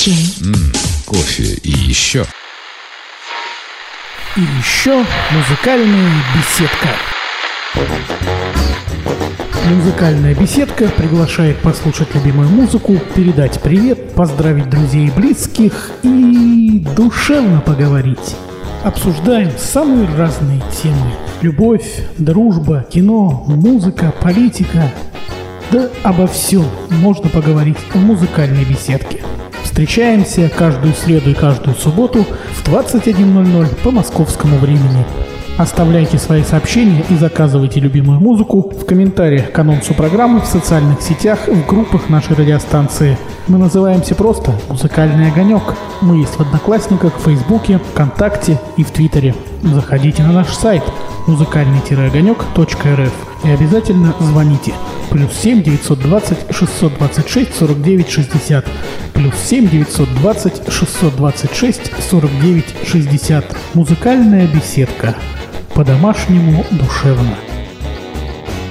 чай. М, кофе и еще. И еще музыкальная беседка. Музыкальная беседка приглашает послушать любимую музыку, передать привет, поздравить друзей и близких и душевно поговорить. Обсуждаем самые разные темы. Любовь, дружба, кино, музыка, политика. Да обо всем можно поговорить в музыкальной беседке. Встречаемся каждую среду и каждую субботу в 21.00 по московскому времени. Оставляйте свои сообщения и заказывайте любимую музыку в комментариях к анонсу программы в социальных сетях в группах нашей радиостанции. Мы называемся просто «Музыкальный огонек». Мы есть в Одноклассниках, Фейсбуке, ВКонтакте и в Твиттере. Заходите на наш сайт музыкальный-огонек.рф и обязательно звоните. Плюс 7 920 626 49 60. Плюс 7 920 626 49 60. Музыкальная беседка. По-домашнему душевно.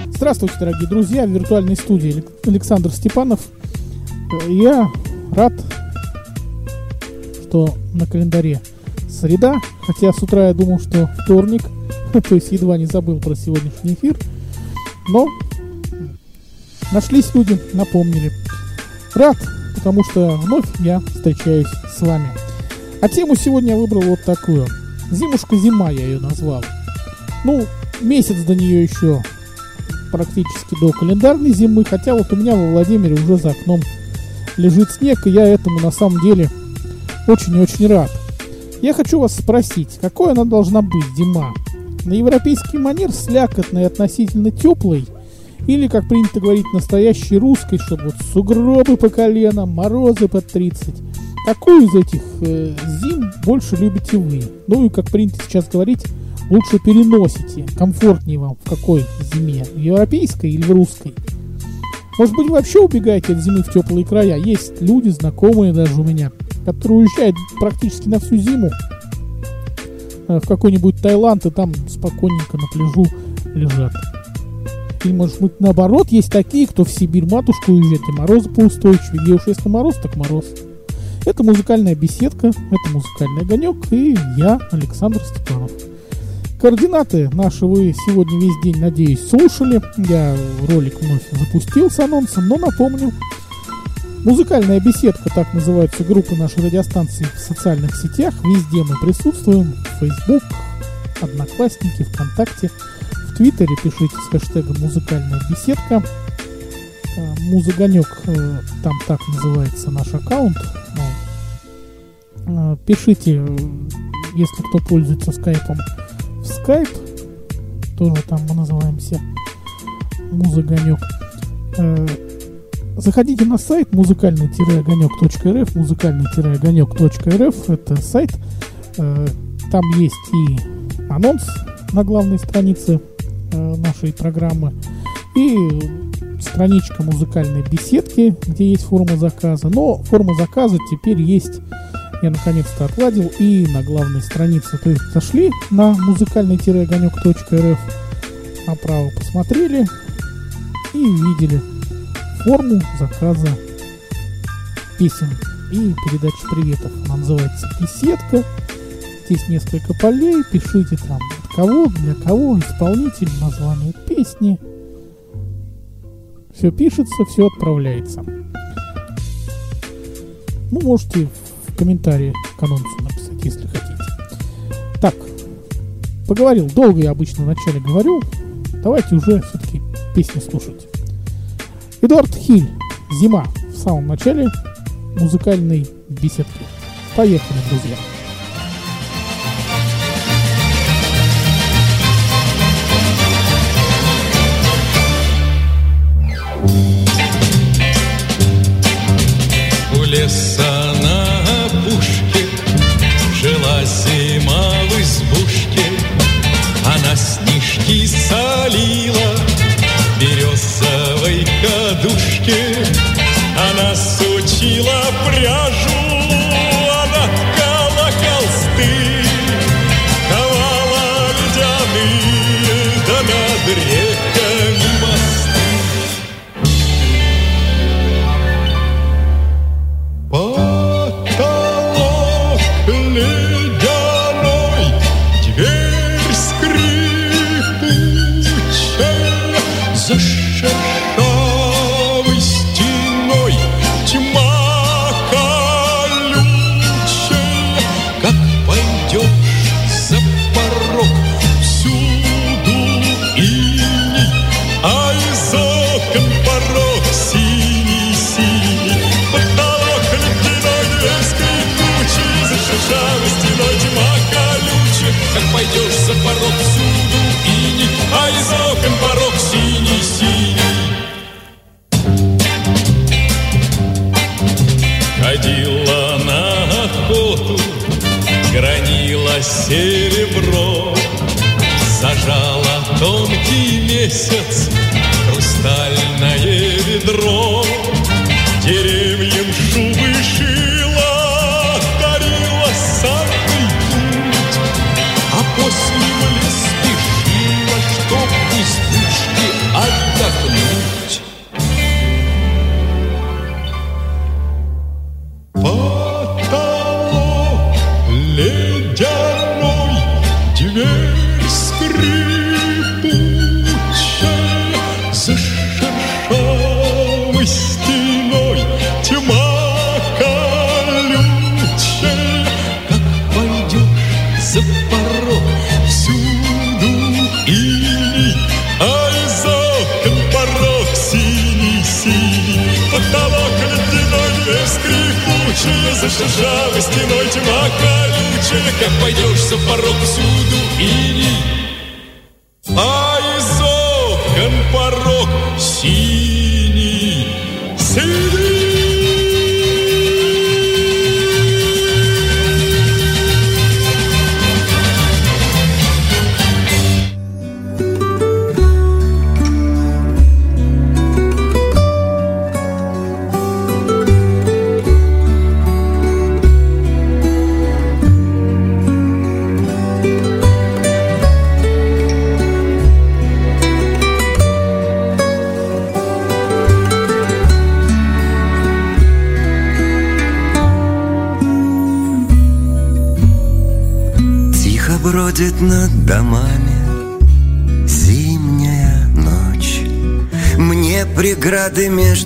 Здравствуйте, дорогие друзья! В виртуальной студии Александр Степанов. Я рад, что на календаре среда, хотя с утра я думал, что вторник, то есть едва не забыл про сегодняшний эфир, но нашлись люди, напомнили. Рад, потому что вновь я встречаюсь с вами. А тему сегодня я выбрал вот такую. Зимушка-зима я ее назвал. Ну, месяц до нее еще практически до календарной зимы, хотя вот у меня во Владимире уже за окном лежит снег, и я этому на самом деле очень и очень рад. Я хочу вас спросить, какой она должна быть, зима? На европейский манер слякотной относительно теплой – или, как принято говорить, настоящей русской, чтобы вот сугробы по колено, морозы под 30. Какую из этих э, зим больше любите вы? Ну и, как принято сейчас говорить, лучше переносите, комфортнее вам в какой зиме, в европейской или в русской? Может быть, вообще убегаете от зимы в теплые края? Есть люди, знакомые даже у меня, которые уезжают практически на всю зиму в какой-нибудь Таиланд и там спокойненько на пляжу лежат. Или, может быть, наоборот, есть такие, кто в Сибирь матушку уезжает, и морозы поустойчивее. Где уж если мороз, так мороз. Это музыкальная беседка, это музыкальный огонек, и я, Александр Степанов. Координаты наши вы сегодня весь день, надеюсь, слушали. Я ролик вновь запустил с анонсом, но напомню. Музыкальная беседка, так называются группы нашей радиостанции в социальных сетях. Везде мы присутствуем. Facebook, Одноклассники, ВКонтакте – Твиттере пишите с хэштегом «Музыкальная беседка». Э, Музыганек, э, там так называется наш аккаунт. Э, пишите, если кто пользуется скайпом, в скайп. Тоже там мы называемся Музыганек. Заходите на сайт музыкальный-огонек.рф музыкальный-огонек.рф Это сайт. Там есть и анонс на главной странице Э, нашей программы. И страничка музыкальной беседки, где есть форма заказа. Но форма заказа теперь есть, я наконец-то отладил, и на главной странице. То есть зашли на музыкальный-огонек.рф, направо посмотрели и увидели форму заказа песен и передачи приветов. Она называется «Беседка». Здесь несколько полей, пишите там кого, для кого, исполнитель, название песни. Все пишется, все отправляется. Ну, можете в комментарии к анонсу написать, если хотите. Так, поговорил. Долго я обычно вначале говорю. Давайте уже все-таки песни слушать. Эдуард Хиль. Зима. В самом начале музыкальной беседки. Поехали, друзья. Месяц Хрустальное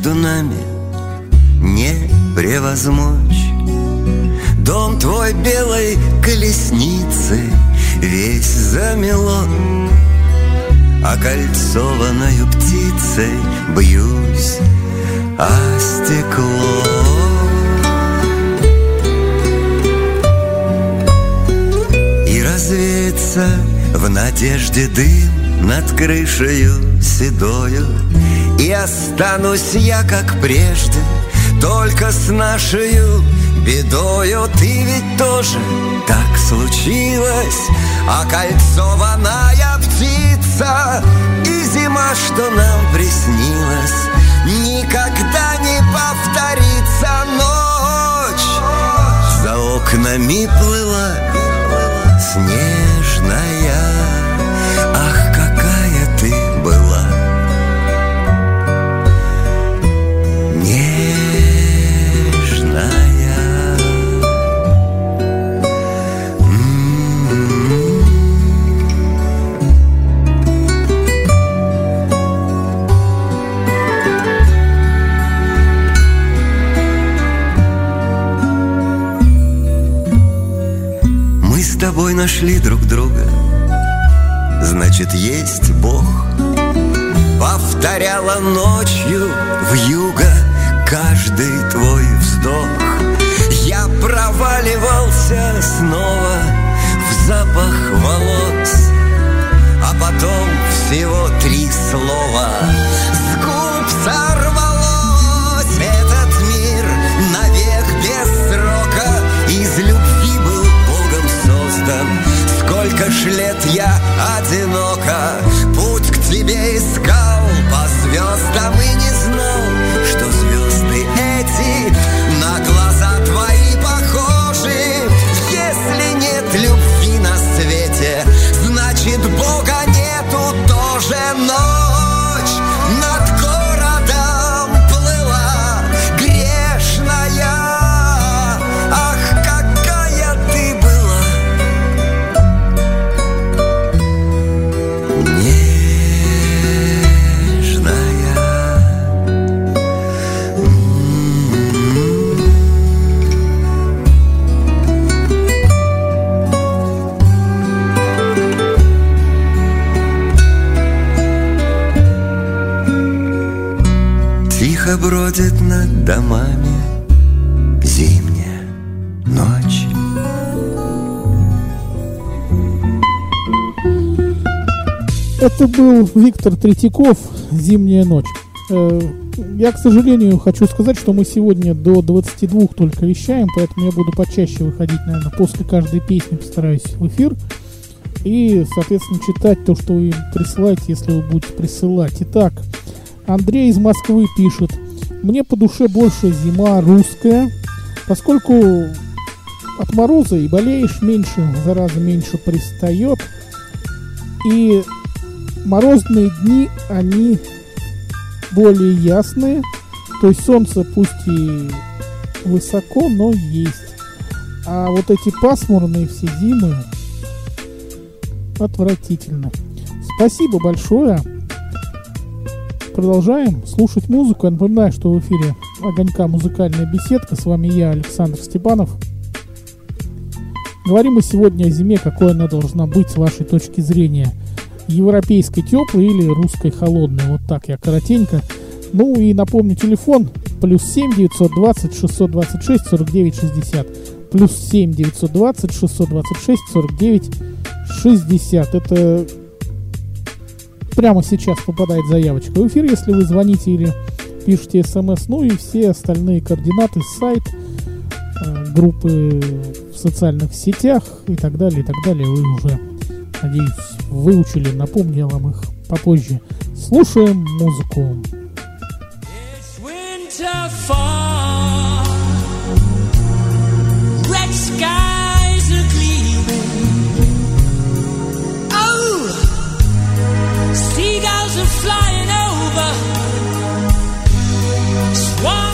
между нами Не превозмочь. Дом твой белой колесницы Весь замело Окольцованную птицей Бьюсь о стекло. И развеется в надежде дым над крышею седою И останусь я, как прежде, только с нашею бедою. Ты ведь тоже так случилось, окольцованная птица И зима, что нам приснилась, никогда не повторится. Ночь За окнами плыла снежная тобой нашли друг друга. Значит, есть Бог. Повторяла ночью в юго Каждый твой вздох. Я проваливался снова В запах волос А потом всего три слова. С губ сорвалось Ж лет я одиноко Путь к тебе искал домами зимняя ночь. Это был Виктор Третьяков «Зимняя ночь». Э, я, к сожалению, хочу сказать, что мы сегодня до 22 только вещаем, поэтому я буду почаще выходить, наверное, после каждой песни постараюсь в эфир. И, соответственно, читать то, что вы присылаете, если вы будете присылать. Итак, Андрей из Москвы пишет. Мне по душе больше зима русская, поскольку от мороза и болеешь меньше, зараза меньше пристает. И морозные дни, они более ясные. То есть солнце пусть и высоко, но есть. А вот эти пасмурные все зимы отвратительно. Спасибо большое. Продолжаем слушать музыку. Я напоминаю, что в эфире Огонька музыкальная беседка. С вами я, Александр Степанов. Говорим мы сегодня о зиме, какой она должна быть с вашей точки зрения. Европейской теплой или русской холодной. Вот так я коротенько. Ну и напомню, телефон плюс 7 920 626 49 60. Плюс 7 920 626 49 60. Это прямо сейчас попадает заявочка в эфир, если вы звоните или пишете смс. Ну и все остальные координаты, сайт, э, группы в социальных сетях и так далее, и так далее. Вы уже, надеюсь, выучили. Напомню я вам их попозже. Слушаем музыку. It's winter fall. Are flying over. Swans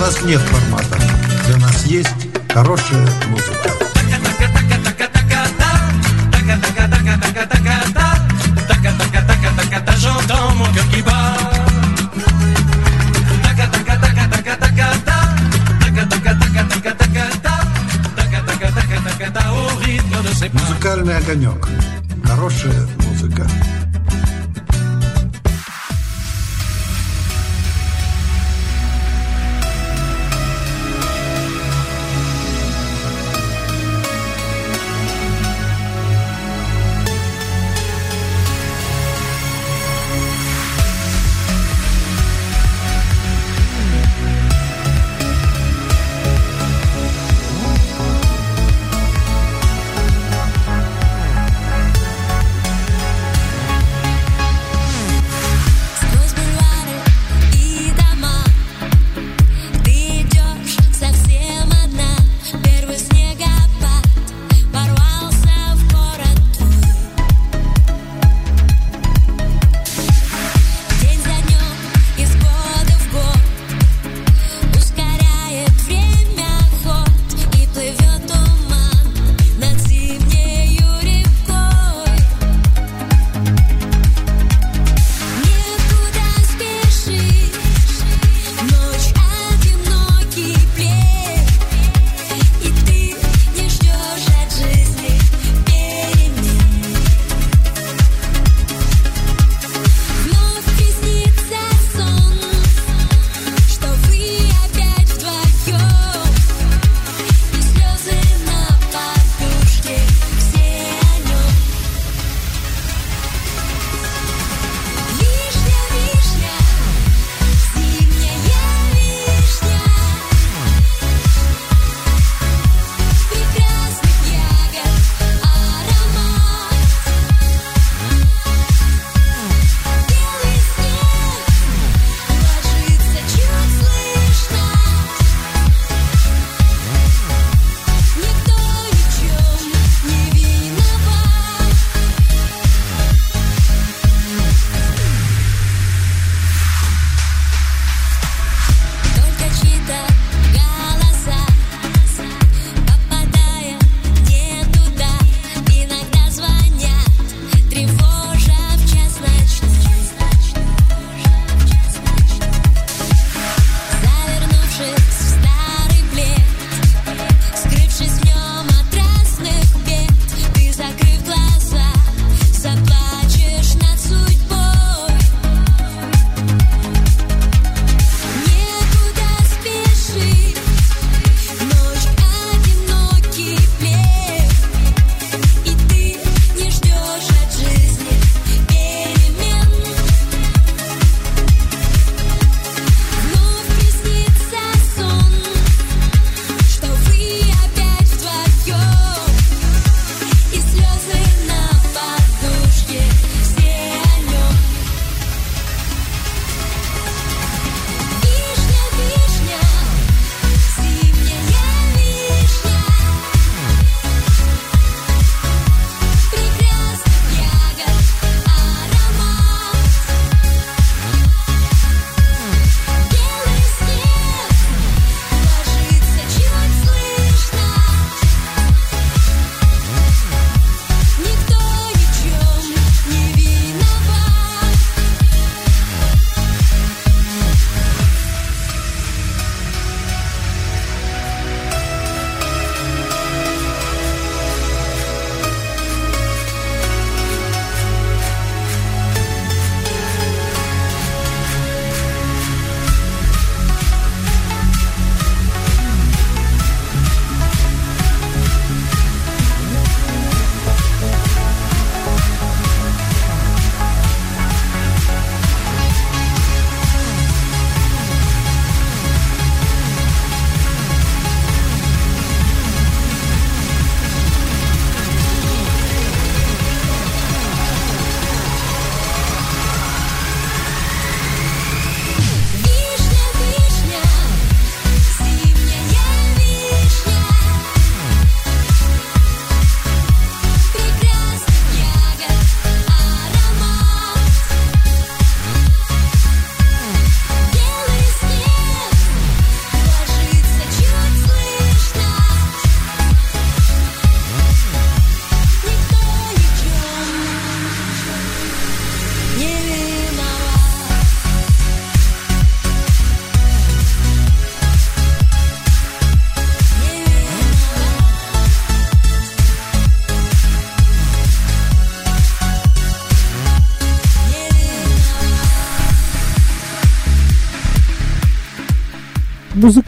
нас нет формата. Для нас есть хорошая музыка. Музыкальный огонек. Хорошая музыка.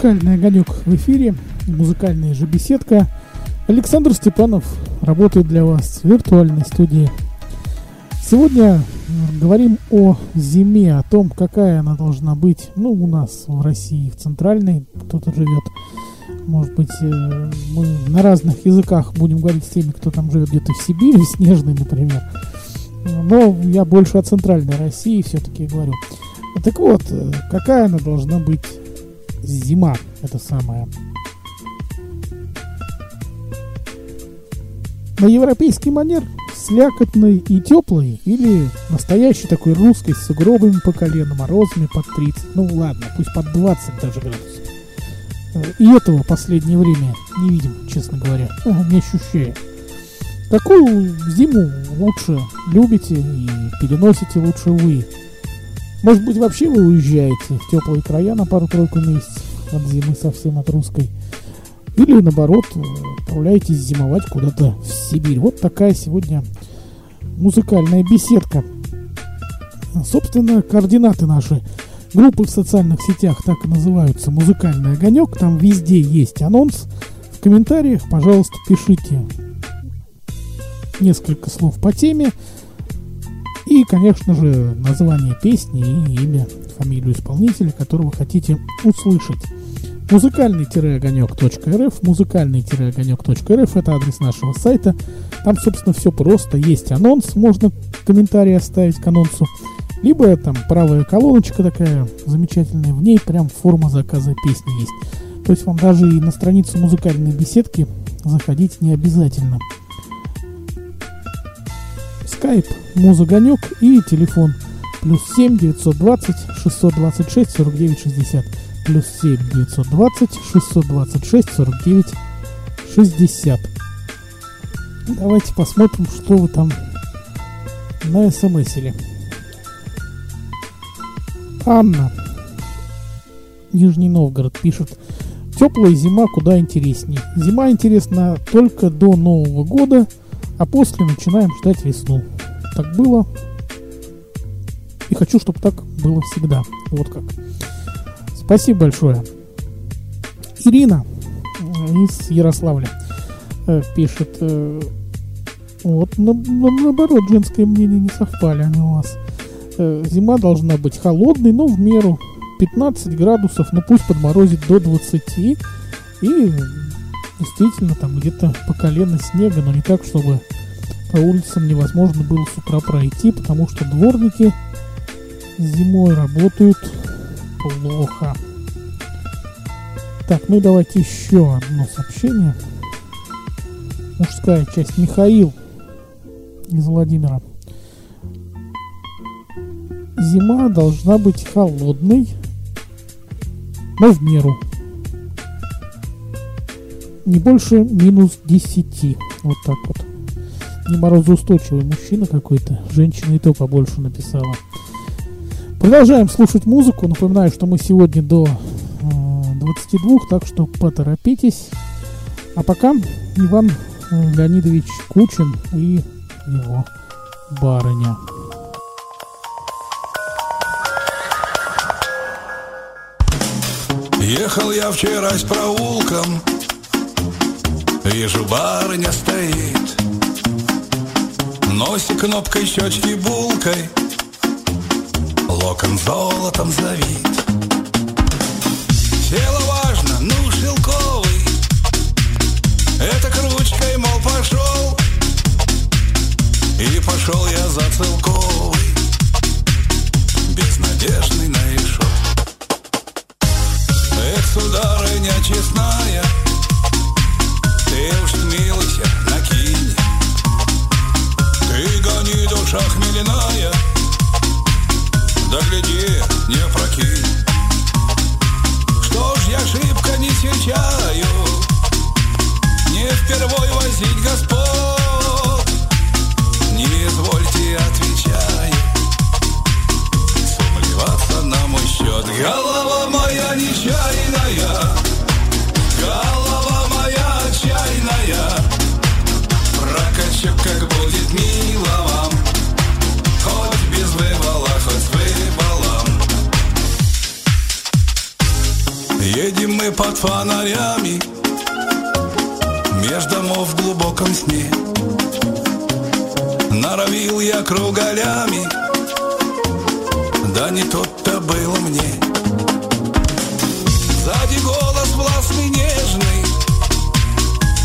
Музыкальный огонек в эфире, музыкальная же беседка. Александр Степанов работает для вас в виртуальной студии. Сегодня говорим о зиме, о том, какая она должна быть. Ну, у нас в России, в центральной, кто-то живет. Может быть, э, мы на разных языках будем говорить с теми, кто там живет где-то в Сибири, в Снежной, например. Но я больше о центральной России все-таки говорю. Так вот, э, какая она должна быть зима, это самое. На европейский манер слякотный и теплый или настоящий такой русский с сугробами по колено, морозами под 30, ну ладно, пусть под 20 даже градусов. Э, и этого в последнее время не видим, честно говоря, не ощущая. Какую зиму лучше любите и переносите лучше вы? Может быть, вообще вы уезжаете в теплые края на пару-тройку месяцев от зимы совсем от русской. Или, наоборот, отправляетесь зимовать куда-то в Сибирь. Вот такая сегодня музыкальная беседка. Собственно, координаты наши группы в социальных сетях так и называются «Музыкальный огонек». Там везде есть анонс. В комментариях, пожалуйста, пишите несколько слов по теме. И, конечно же, название песни и имя, фамилию исполнителя, которого хотите услышать. Музыкальный-огонек.рф Музыкальный-огонек.рф Это адрес нашего сайта. Там, собственно, все просто. Есть анонс, можно комментарий оставить к анонсу. Либо там правая колоночка такая замечательная, в ней прям форма заказа песни есть. То есть вам даже и на страницу музыкальной беседки заходить не обязательно скайп, музыганек и телефон плюс 7 920 626 49 60 плюс 7 920 626 49 60 Давайте посмотрим, что вы там на смс-или. Анна, Нижний Новгород, пишет. Теплая зима куда интересней. Зима интересна только до Нового года – а после начинаем ждать весну. Так было. И хочу, чтобы так было всегда. Вот как. Спасибо большое. Ирина из Ярославля э, пишет. Э, вот, на, на, наоборот, женское мнение не совпали они у вас. Э, зима должна быть холодной, но в меру. 15 градусов, но пусть подморозит до 20. И действительно там где-то по колено снега, но не так, чтобы по улицам невозможно было с утра пройти, потому что дворники зимой работают плохо. Так, ну и давайте еще одно сообщение. Мужская часть. Михаил из Владимира. Зима должна быть холодной, но в меру не больше минус 10. Вот так вот. Не морозоустойчивый мужчина какой-то. Женщина и то побольше написала. Продолжаем слушать музыку. Напоминаю, что мы сегодня до э, 22, так что поторопитесь. А пока Иван э, Леонидович Кучин и его барыня. Ехал я вчера с проулком Вижу, барыня стоит. Носик кнопкой, щечки булкой. Локон золотом завит. Тело важно, ну шелковый. Это кручкой, мол, пошел. И пошел я за целковый. Безнадежный на решет Эх, сударыня честная ты уж смилуйся, накинь. Ты гони, душа хмеляная. Да не прокинь. Что ж я шибко не Не впервой возить господ. Не извольте, отвечаю. Сумлеваться на мой счет. Голова мы под фонарями. Меж домов в глубоком сне. Норовил я кругалями. Да не тот-то было мне. Сзади голос властный нежный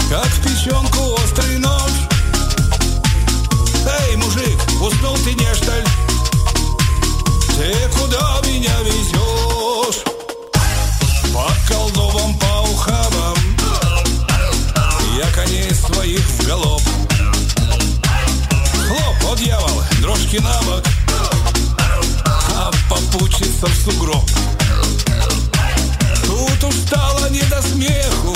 Как в печенку острый нож. Эй, мужик, уснул ты не что? Ты куда меня везешь? Дрожки на бок А попутчица в сугроб. Тут уж стало не до смеху.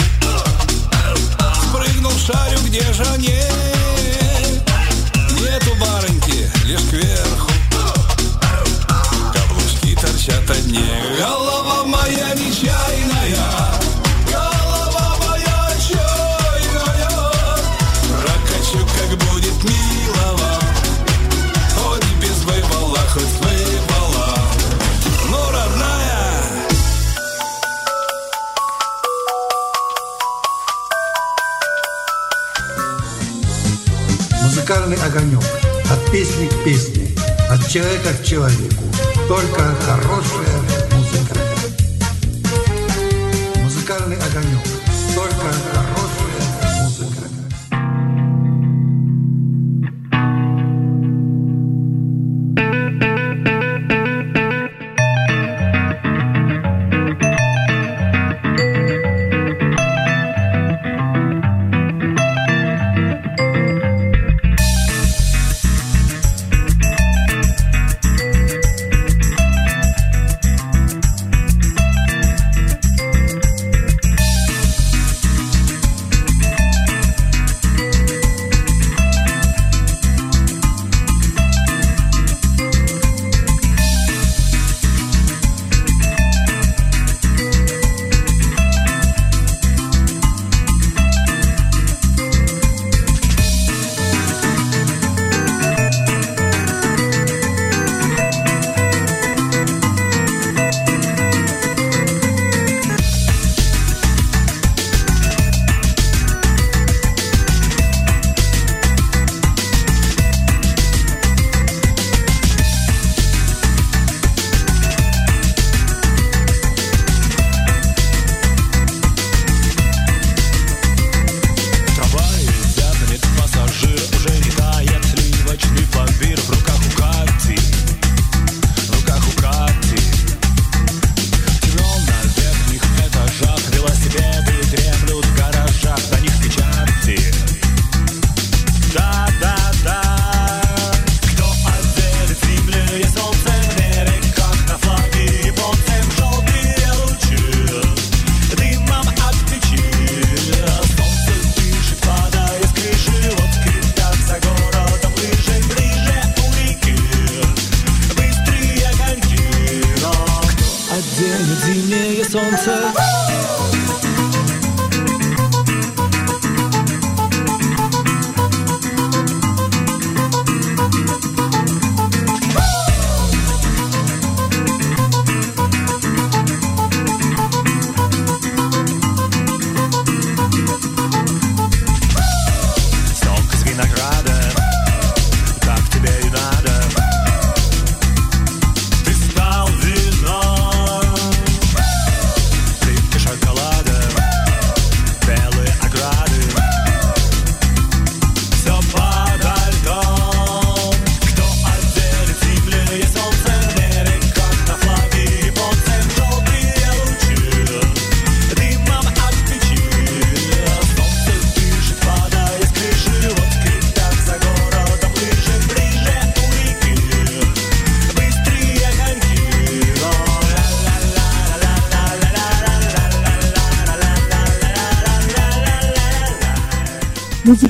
Спрыгнул шарю, где же они? Нету барыньки, лишь кверху Музыкальный огонек. От песни к песне. От человека к человеку. Только хорошая музыка. Музыкальный огонек.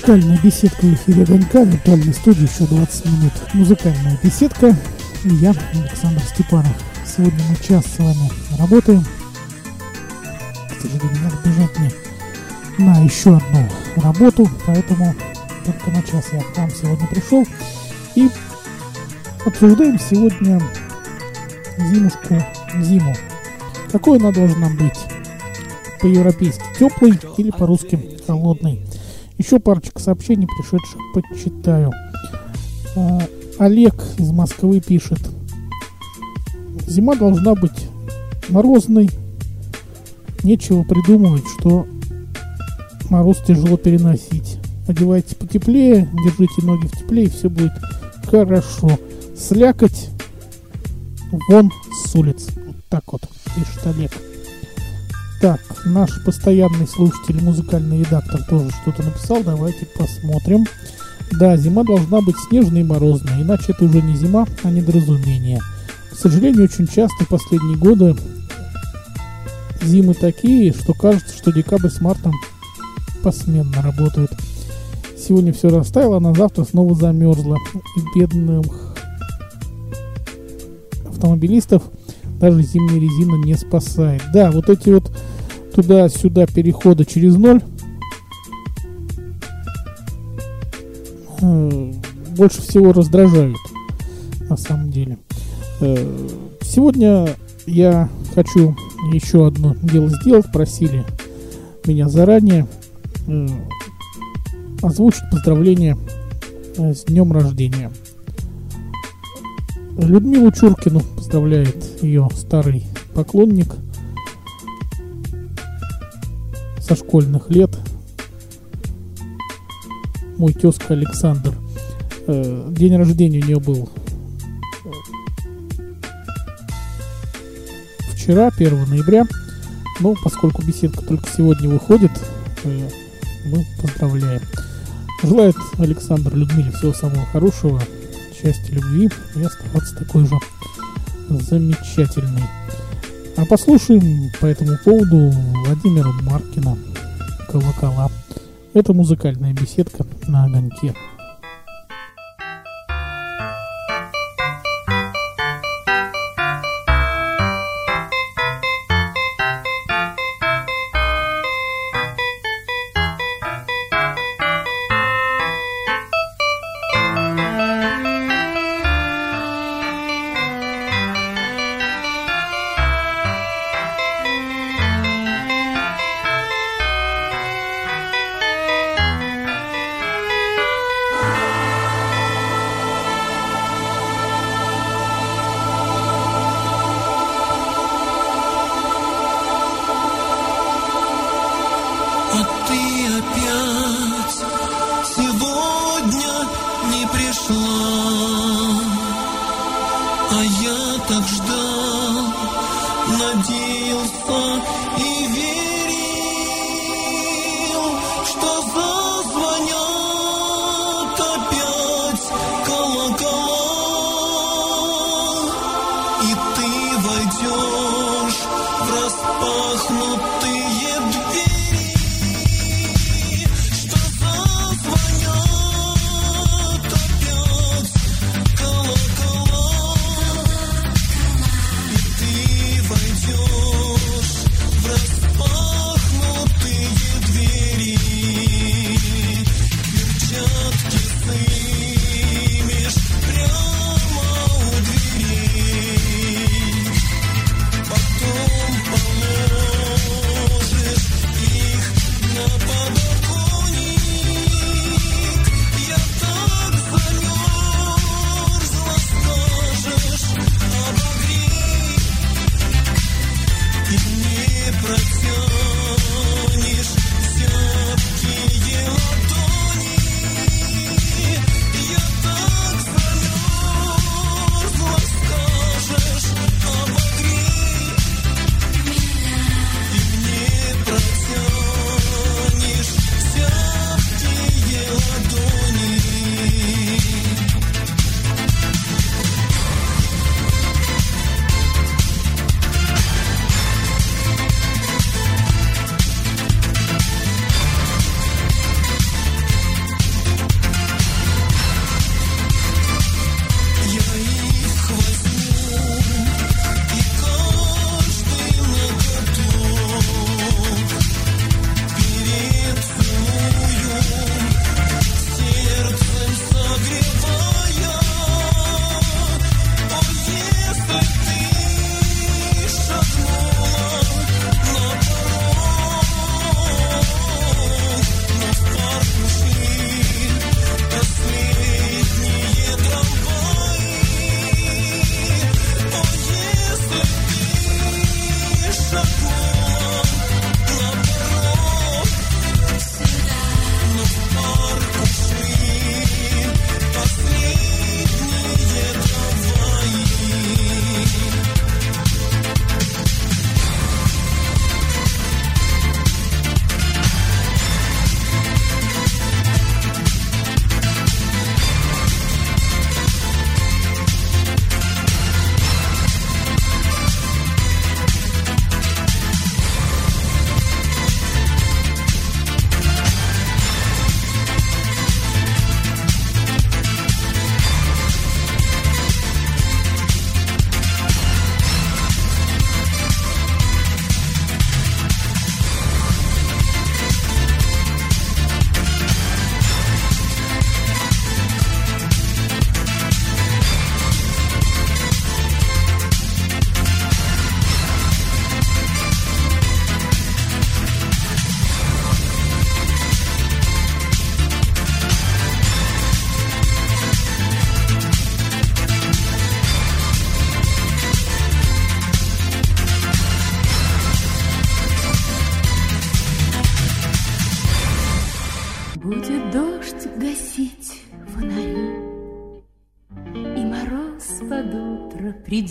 Музыкальная беседка в эфире в виртуальной студии еще 20 минут. Музыкальная беседка и я, Александр Степанов. Сегодня мы час с вами работаем. К сожалению, бежать мне на еще одну работу, поэтому только на час я к вам сегодня пришел. И обсуждаем сегодня зимушку, зиму. Какой она должна быть? по-европейски теплый или по-русски холодный. Еще парочка сообщений пришедших почитаю. А, Олег из Москвы пишет. Зима должна быть морозной. Нечего придумывать, что мороз тяжело переносить. Одевайте потеплее, держите ноги в тепле, и все будет хорошо. Слякоть вон с улиц. Вот так вот пишет Олег. Так, наш постоянный слушатель, музыкальный редактор тоже что-то написал. Давайте посмотрим. Да, зима должна быть снежной и морозной, иначе это уже не зима, а недоразумение. К сожалению, очень часто последние годы зимы такие, что кажется, что декабрь с мартом посменно работают. Сегодня все растаяло, а на завтра снова замерзло. И бедных автомобилистов даже зимняя резина не спасает. Да, вот эти вот туда-сюда переходы через ноль э, больше всего раздражают на самом деле. Э, сегодня я хочу еще одно дело сделать. Просили меня заранее э, озвучить поздравления э, с днем рождения. Людмилу Чуркину поздравляет ее старый поклонник со школьных лет. Мой тезка Александр. Э, День рождения у нее был вчера, 1 ноября. Но поскольку беседка только сегодня выходит, э, мы поздравляем. Желает Александр Людмиле всего самого хорошего, счастья, любви и оставаться такой же замечательной. А послушаем по этому поводу Владимира Маркина «Колокола». Это музыкальная беседка на огоньке.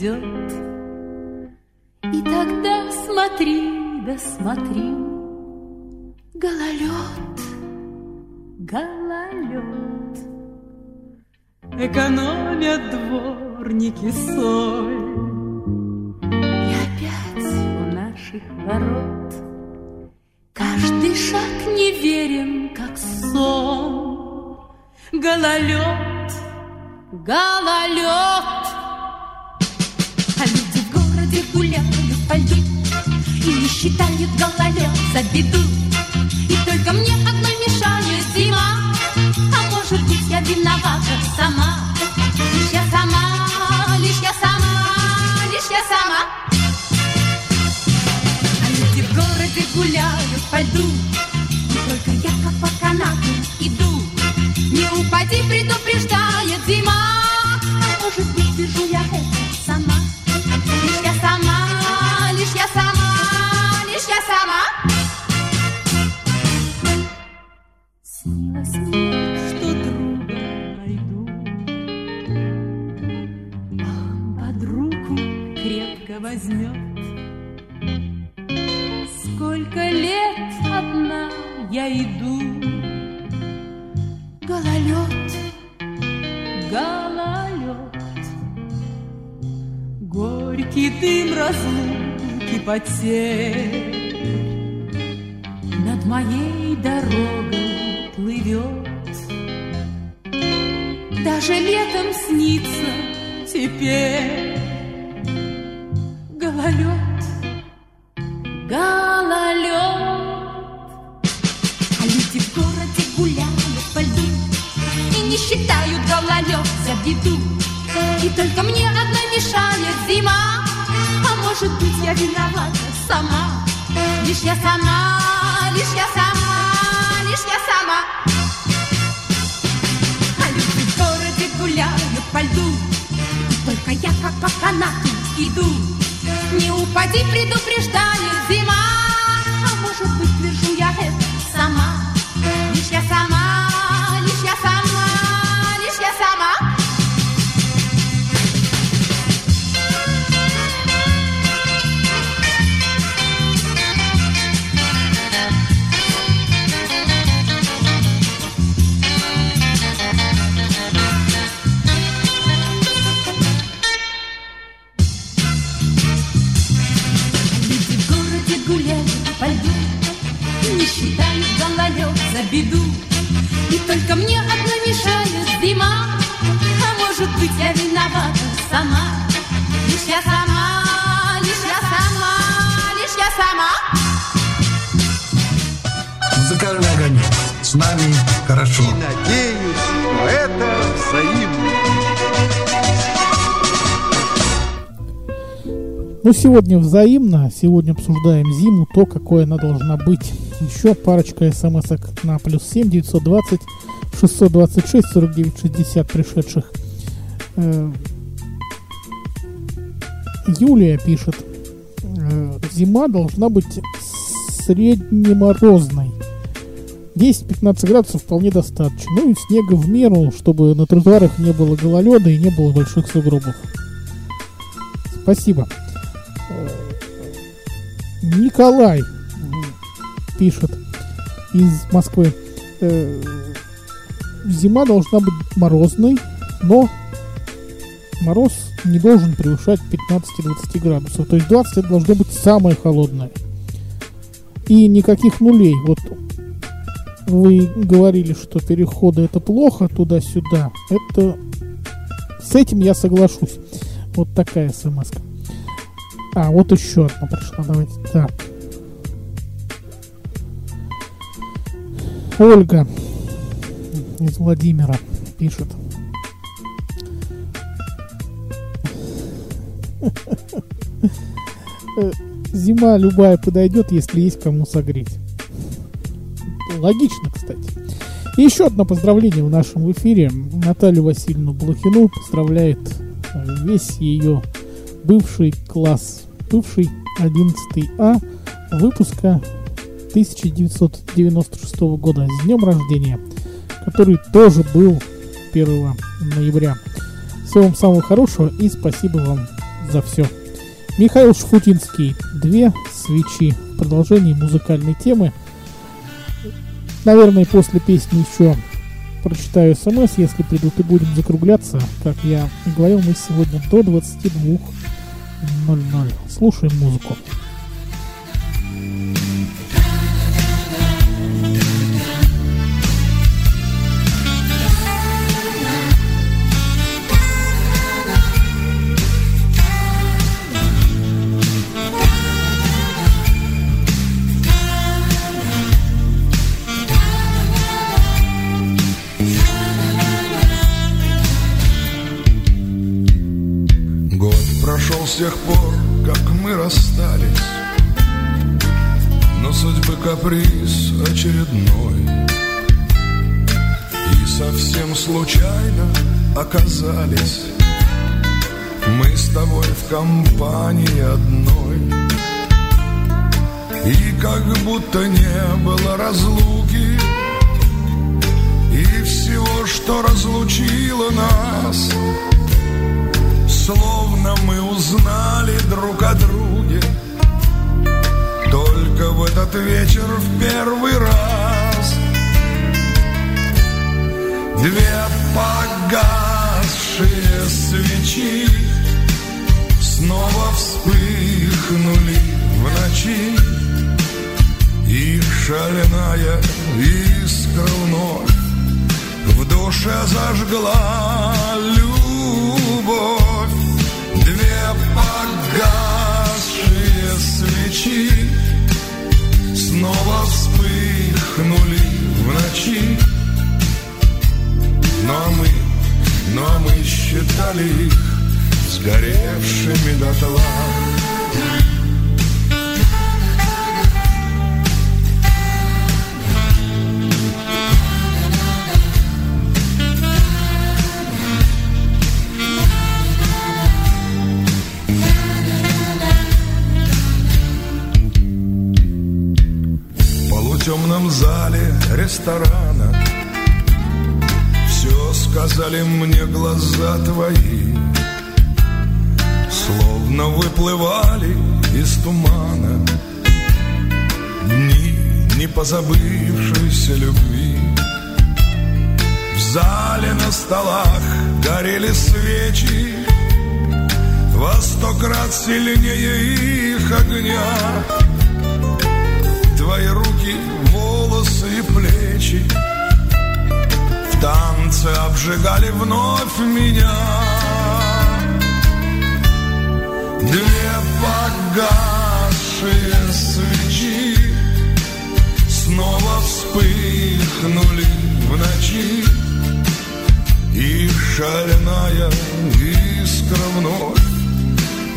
Radio потерь Над моей дорогой плывет. Даже летом снится теперь Гололед, гололед. А люди в городе гуляют по льду И не считают гололед за беду И только мне одна мешает зима может быть я виновата сама. Лишь я сама, лишь я сама, лишь я сама. А люди в городе гуляют по льду И только я как по канату иду. Не упади, предупреждает зима А может быть, вижу я это сама С нами хорошо. Надеюсь, что это взаимно. Ну, сегодня взаимно. Сегодня обсуждаем зиму, то, какой она должна быть. Еще парочка смс на плюс 7 920 626 49 60 пришедших. Э, Юлия пишет. э, Зима должна быть среднеморозной. 10-15 градусов вполне достаточно. Ну и снега в меру, чтобы на тротуарах не было гололеда и не было больших сугробов. Спасибо. Николай пишет из Москвы. Э, Зима должна быть морозной, но мороз не должен превышать 15-20 градусов. То есть 20 это должно быть самое холодное. И никаких нулей. Вот вы говорили, что переходы это плохо туда-сюда. Это с этим я соглашусь. Вот такая смс. А, вот еще одна пришла. Давайте так. Ольга из Владимира пишет. Зима любая подойдет, если есть кому согреть. Логично, кстати. И еще одно поздравление в нашем эфире. Наталью Васильевну Блохину поздравляет э, весь ее бывший класс, бывший 11 А выпуска 1996 года с днем рождения, который тоже был 1 ноября. Всего вам самого хорошего и спасибо вам за все. Михаил Шфутинский. Две свечи. В продолжении музыкальной темы. Наверное, после песни еще прочитаю смс, если придут и будем закругляться. Как я говорил, мы сегодня до 22.00. Слушаем музыку. Тех пор, как мы расстались. Но судьбы каприз очередной. И совсем случайно оказались Мы с тобой в компании одной. И как будто не было разлуки И всего, что разлучило нас Словно мы узнали друг о друге. Только в этот вечер в первый раз Две погасшие свечи Снова вспыхнули в ночи. И шальная искра вновь В душе зажгла любовь свечи Снова вспыхнули в ночи. Но мы, но мы считали их Сгоревшими дотла ресторана. Все сказали мне глаза твои Словно выплывали из тумана. Дни не позабывшейся любви. В зале на столах горели свечи. Во сто крат сильнее их огня. Твои руки, волосы и плечи. В танце обжигали вновь меня. Две погасшие свечи Снова вспыхнули в ночи. И шальная искра вновь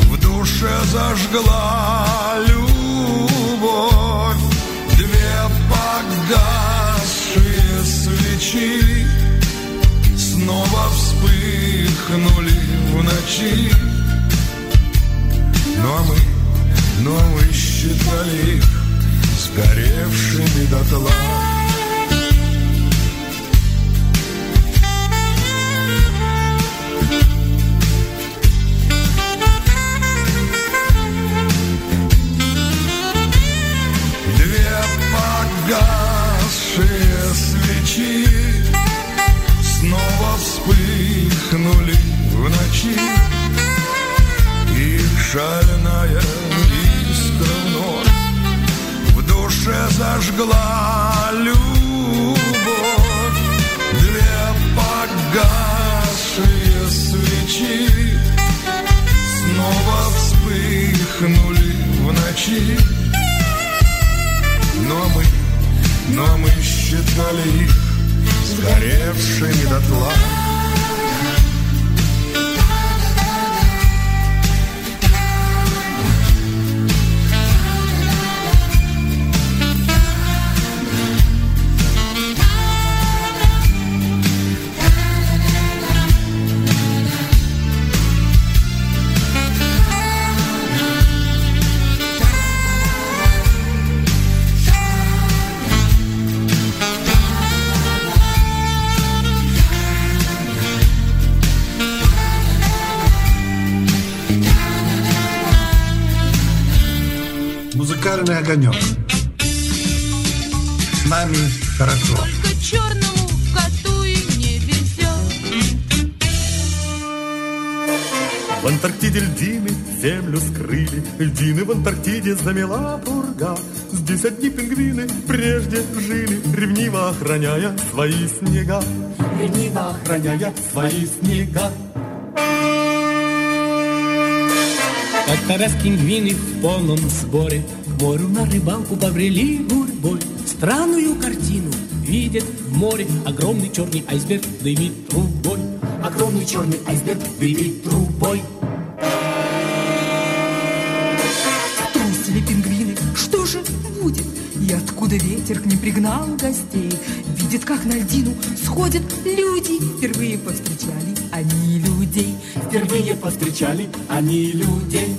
В душе зажгла любовь погасшие свечи Снова вспыхнули в ночи. Ну а мы, ну а мы считали их Сгоревшими дотла зажгла любовь Две погасшие свечи Снова вспыхнули в ночи но мы, но мы считали их сгоревшими дотла. Музыкальный огонек. С нами хорошо. Только черному коту и не везет. В Антарктиде льдины землю скрыли, Льдины в Антарктиде замела пурга. Здесь одни пингвины прежде жили, Ревниво охраняя свои снега. Ревниво охраняя свои снега. Как-то раз пингвины в полном сборе морю на рыбалку побрели гурьбой Странную картину видят в море Огромный черный айсберг дымит трубой Огромный черный айсберг дымит трубой Трусили пингвины, что же будет? И откуда ветер к ним пригнал гостей? Видят, как на льдину сходят люди. Впервые повстречали они людей. Впервые повстречали они людей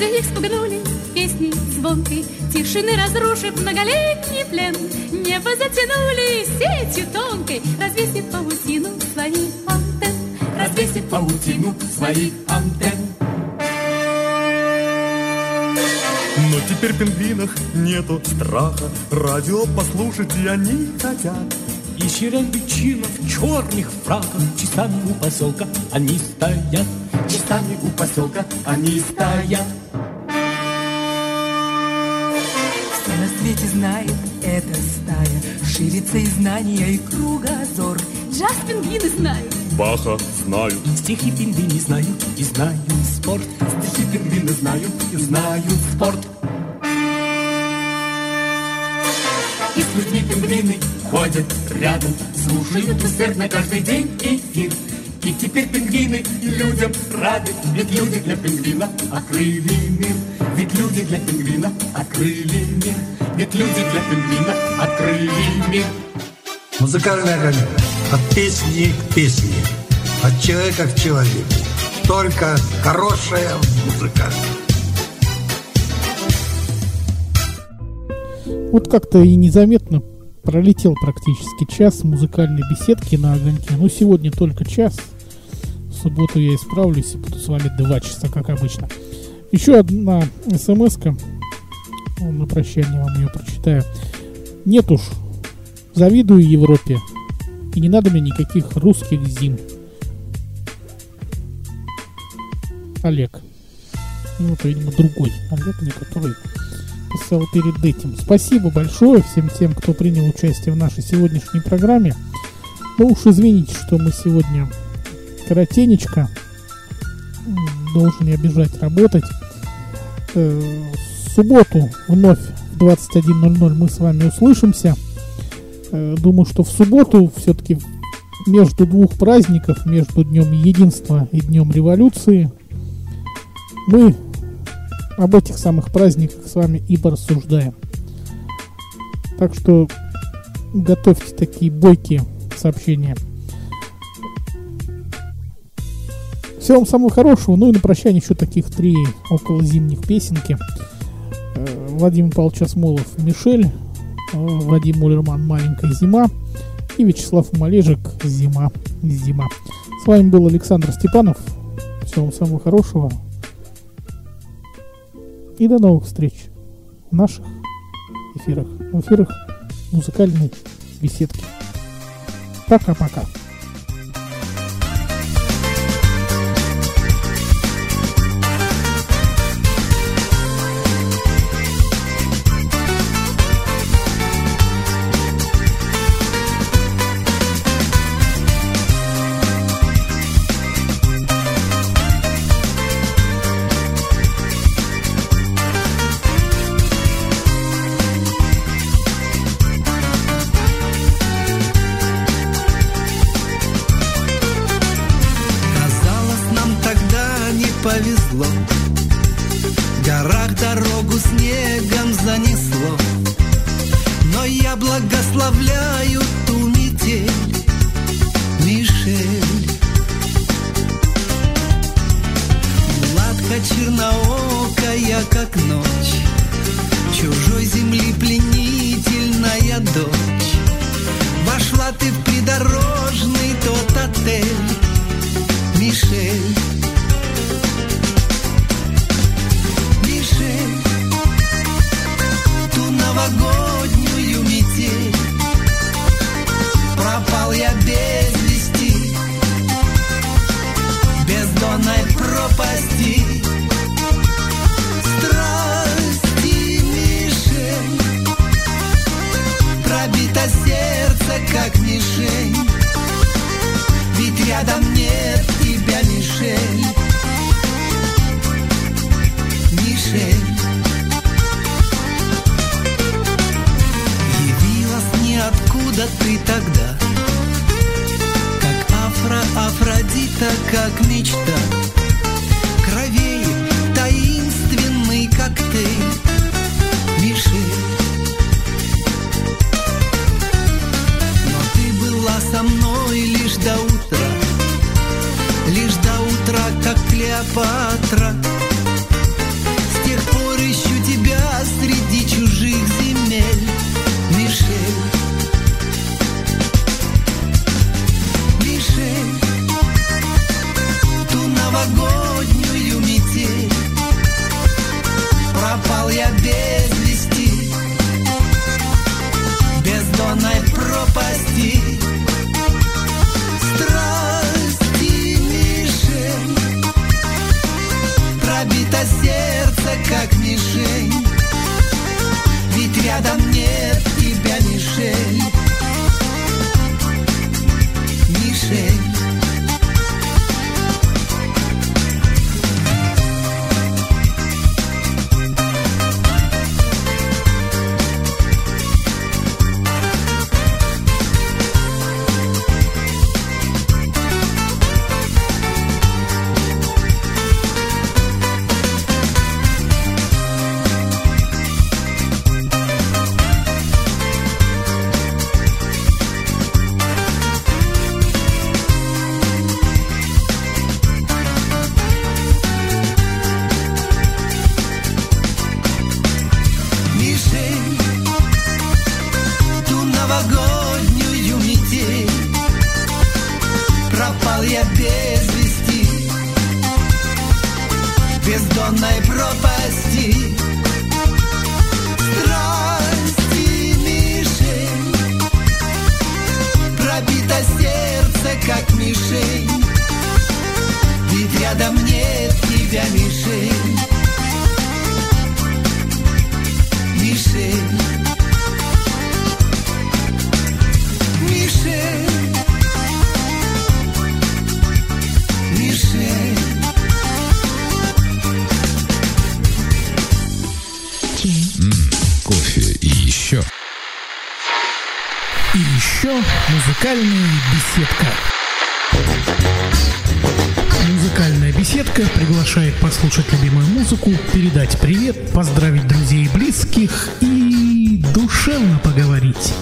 Люди их спугнули песней звонкой, Тишины разрушив многолетний плен. Небо затянули сетью тонкой, Развесив паутину своих антенн. Развесив паутину своих антенн Но теперь в пингвинах нету страха, Радио послушать и они хотят. И черепичинов в черных фраках Часами у поселка они стоят Часами у поселка они стоят свете знает эта стая. Ширится и знания, и кругозор. Джаз пингвины знают, Баха знают, Стихи пингвины знают и знают спорт стихи пингвины знают и знают спорт. И с людьми пингвины ходят рядом Слушают усердно каждый день эфир И теперь пингвины людям рады Ведь люди для пингвина открыли мир Ведь люди для пингвина открыли мир Ведь люди для пингвина открыли мир Музыкальный огонек. От песни к песне. От человека к человеку. Только хорошая музыка. Вот как-то и незаметно пролетел практически час музыкальной беседки на огоньке. Ну, сегодня только час. В субботу я исправлюсь и буду с вами два часа, как обычно. Еще одна смс-ка. Ну, На прощание вам ее прочитаю. Нет уж. Завидую Европе. И не надо мне никаких русских зим. Олег. Ну, это, видимо, другой Олег, не который писал перед этим. Спасибо большое всем тем, кто принял участие в нашей сегодняшней программе. Ну уж извините, что мы сегодня коротенечко. Должен я бежать работать. Э, В субботу вновь в 21.00 мы с вами услышимся. Э, Думаю, что в субботу все-таки между двух праздников, между Днем Единства и Днем Революции, мы об этих самых праздниках с вами и порассуждаем. Так что готовьте такие бойкие сообщения. Всего вам самого хорошего. Ну и на прощание еще таких три около зимних песенки. Э, Владимир Павлович Осмолов «Мишель», э, Вадим Улерман «Маленькая зима» и Вячеслав Малежик «Зима, зима». С вами был Александр Степанов. Всего вам самого хорошего. И до новых встреч в наших эфирах. В эфирах музыкальной беседки. Пока-пока. Мишень Ведь рядом нет тебя, Мишель Мишель Явилась ниоткуда ты тогда. Как афро-афродита, как мечта. Кровей таинственный коктейль как как мишень. Ведь рядом нет Бездонной пропасти. Страсти, Мишель Пробито сердце, как мишень. Ведь рядом нет тебя, Мишель Мишель Мишель еще музыкальная беседка. Музыкальная беседка приглашает послушать любимую музыку, передать привет, поздравить друзей и близких и душевно поговорить.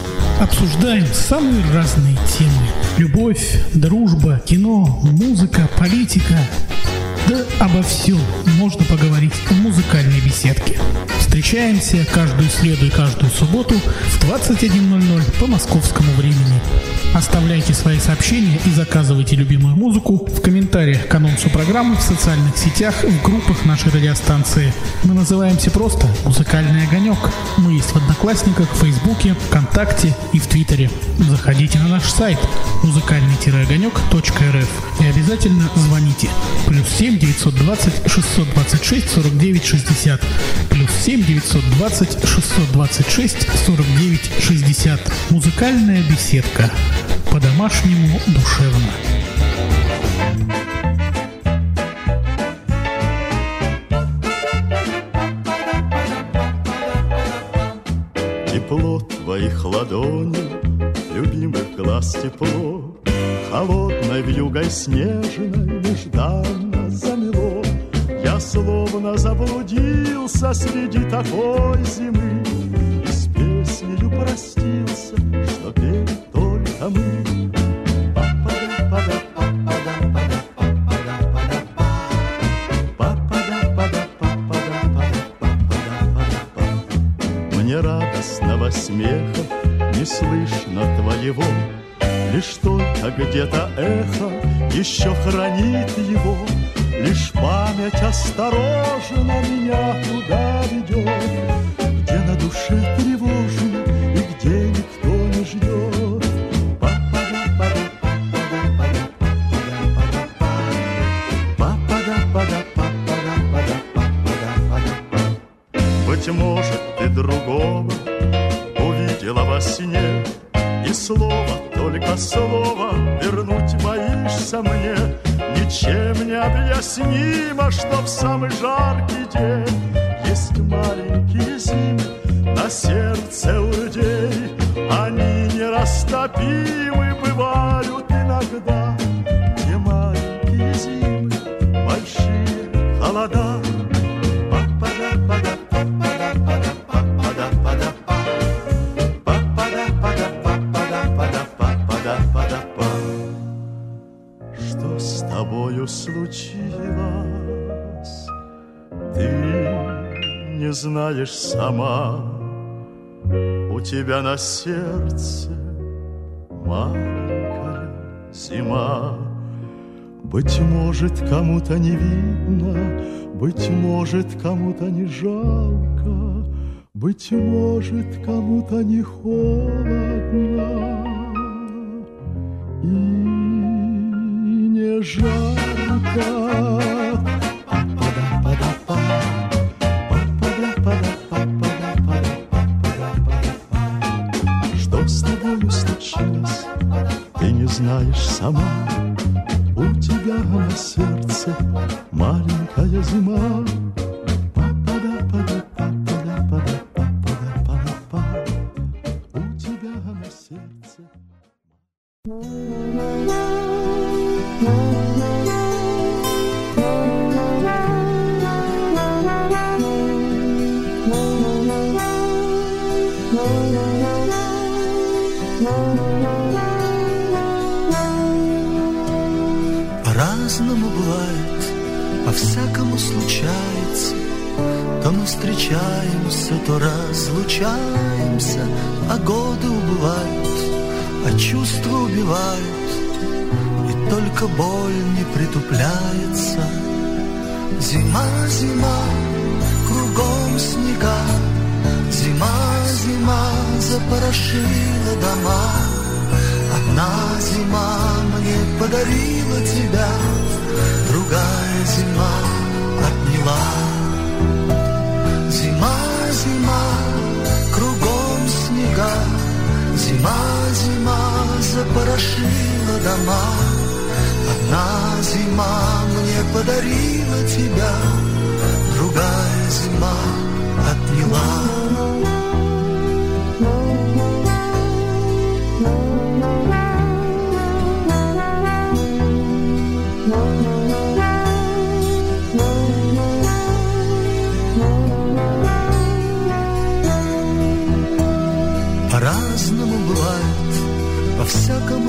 Обсуждаем самые разные темы. Любовь, дружба, кино, музыка, политика. Обо всем можно поговорить в музыкальной беседке. Встречаемся каждую среду и каждую субботу в 21.00 по московскому времени. Оставляйте свои сообщения и заказывайте любимую музыку в комментариях к анонсу программы в социальных сетях в группах нашей радиостанции. Мы называемся просто «Музыкальный огонек». Мы есть в Одноклассниках, Фейсбуке, ВКонтакте и в Твиттере. Заходите на наш сайт музыкальный-огонек.рф и обязательно звоните. Плюс 7 920 626 49 60. Плюс 7 920 626 49 60. Музыкальная беседка. По-домашнему душевно. Тепло твоих ладоней, любимых глаз тепло, Холодной вьюгой снежной нежданно замело. Я словно заблудился среди такой зимы И с песнею простился, где-то эхо еще хранит его, Лишь память осторожно меня туда ведет, тебя на сердце, маленькая зима. Быть может, кому-то не видно, быть может, кому-то не жалко, быть может, кому-то не холодно.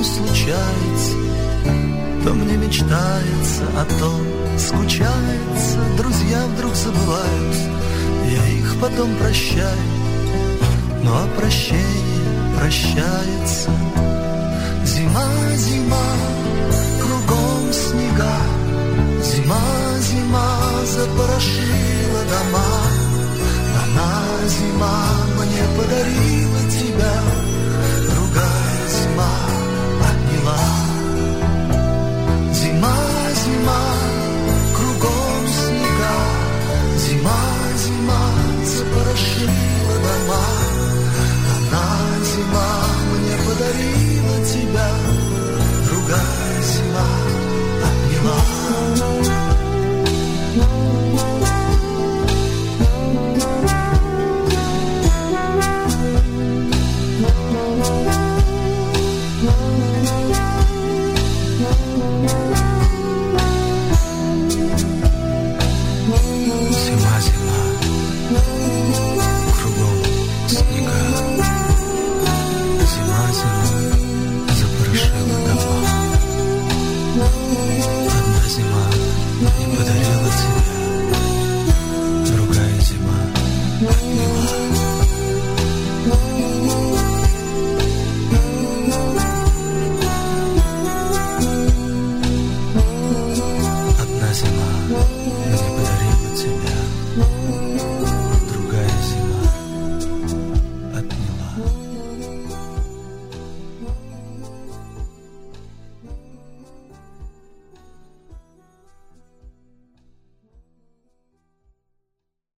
случается, то мне мечтается, а то скучается. Друзья вдруг забывают, я их потом прощаю. Ну а прощение прощается. Зима, зима, кругом снега, Зима, зима запорошила дома, Она, зима, мне подарила тебя. совершила дома. она зима мне подарила тебя, другая зима.